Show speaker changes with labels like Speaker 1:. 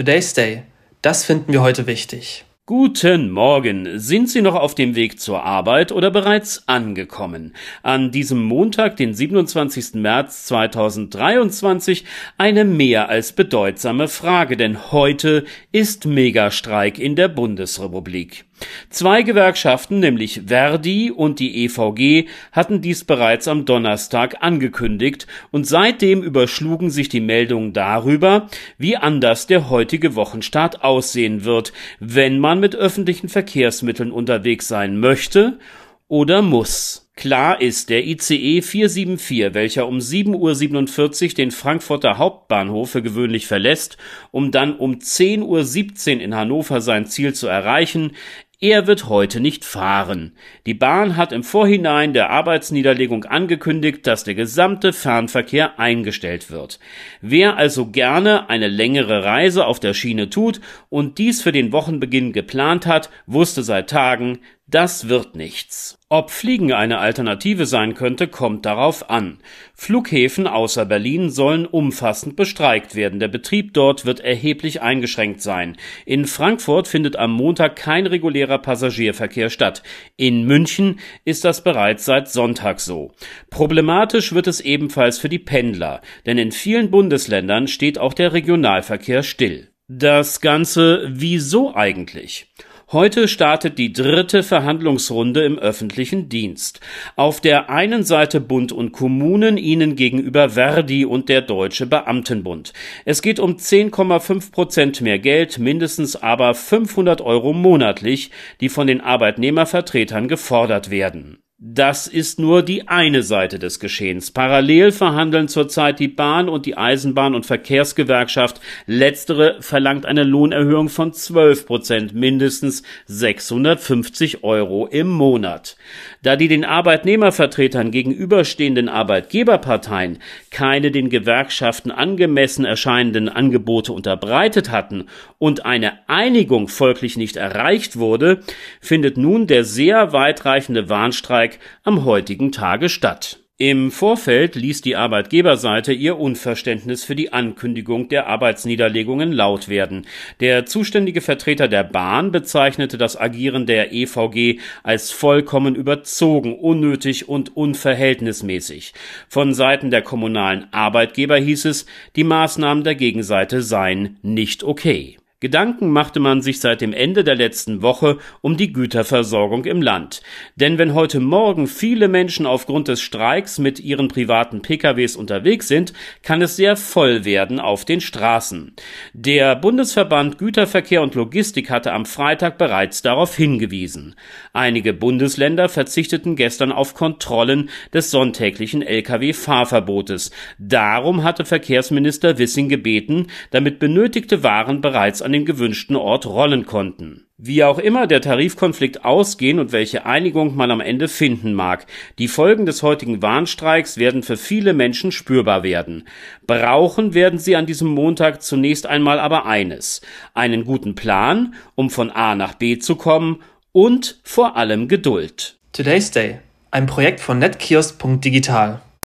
Speaker 1: Today's Day. Das finden wir heute wichtig.
Speaker 2: Guten Morgen. Sind Sie noch auf dem Weg zur Arbeit oder bereits angekommen? An diesem Montag, den 27. März 2023, eine mehr als bedeutsame Frage, denn heute ist Megastreik in der Bundesrepublik. Zwei Gewerkschaften, nämlich Verdi und die EVG, hatten dies bereits am Donnerstag angekündigt und seitdem überschlugen sich die Meldungen darüber, wie anders der heutige Wochenstart aussehen wird, wenn man mit öffentlichen Verkehrsmitteln unterwegs sein möchte oder muss. Klar ist, der ICE 474, welcher um 7.47 Uhr den Frankfurter Hauptbahnhof für gewöhnlich verlässt, um dann um 10.17 Uhr in Hannover sein Ziel zu erreichen, er wird heute nicht fahren. Die Bahn hat im Vorhinein der Arbeitsniederlegung angekündigt, dass der gesamte Fernverkehr eingestellt wird. Wer also gerne eine längere Reise auf der Schiene tut und dies für den Wochenbeginn geplant hat, wusste seit Tagen, das wird nichts. Ob Fliegen eine Alternative sein könnte, kommt darauf an. Flughäfen außer Berlin sollen umfassend bestreikt werden. Der Betrieb dort wird erheblich eingeschränkt sein. In Frankfurt findet am Montag kein regulärer Passagierverkehr statt. In München ist das bereits seit Sonntag so. Problematisch wird es ebenfalls für die Pendler, denn in vielen Bundesländern steht auch der Regionalverkehr still. Das Ganze wieso eigentlich? Heute startet die dritte Verhandlungsrunde im öffentlichen Dienst. Auf der einen Seite Bund und Kommunen, ihnen gegenüber Verdi und der Deutsche Beamtenbund. Es geht um 10,5 Prozent mehr Geld, mindestens aber 500 Euro monatlich, die von den Arbeitnehmervertretern gefordert werden. Das ist nur die eine Seite des Geschehens. Parallel verhandeln zurzeit die Bahn und die Eisenbahn- und Verkehrsgewerkschaft. Letztere verlangt eine Lohnerhöhung von 12 Prozent, mindestens 650 Euro im Monat. Da die den Arbeitnehmervertretern gegenüberstehenden Arbeitgeberparteien keine den Gewerkschaften angemessen erscheinenden Angebote unterbreitet hatten und eine Einigung folglich nicht erreicht wurde, findet nun der sehr weitreichende Warnstreik Streik am heutigen Tage statt. Im Vorfeld ließ die Arbeitgeberseite ihr Unverständnis für die Ankündigung der Arbeitsniederlegungen laut werden. Der zuständige Vertreter der Bahn bezeichnete das Agieren der EVG als vollkommen überzogen, unnötig und unverhältnismäßig. Von Seiten der kommunalen Arbeitgeber hieß es, die Maßnahmen der Gegenseite seien nicht okay. Gedanken machte man sich seit dem Ende der letzten Woche um die Güterversorgung im Land. Denn wenn heute Morgen viele Menschen aufgrund des Streiks mit ihren privaten PKWs unterwegs sind, kann es sehr voll werden auf den Straßen. Der Bundesverband Güterverkehr und Logistik hatte am Freitag bereits darauf hingewiesen. Einige Bundesländer verzichteten gestern auf Kontrollen des sonntäglichen Lkw-Fahrverbotes. Darum hatte Verkehrsminister Wissing gebeten, damit benötigte Waren bereits an den gewünschten Ort rollen konnten. Wie auch immer der Tarifkonflikt ausgehen und welche Einigung man am Ende finden mag, die Folgen des heutigen Warnstreiks werden für viele Menschen spürbar werden. Brauchen werden sie an diesem Montag zunächst einmal aber eines, einen guten Plan, um von A nach B zu kommen und vor allem Geduld.
Speaker 1: Today's Day, ein Projekt von netkiosk.digital.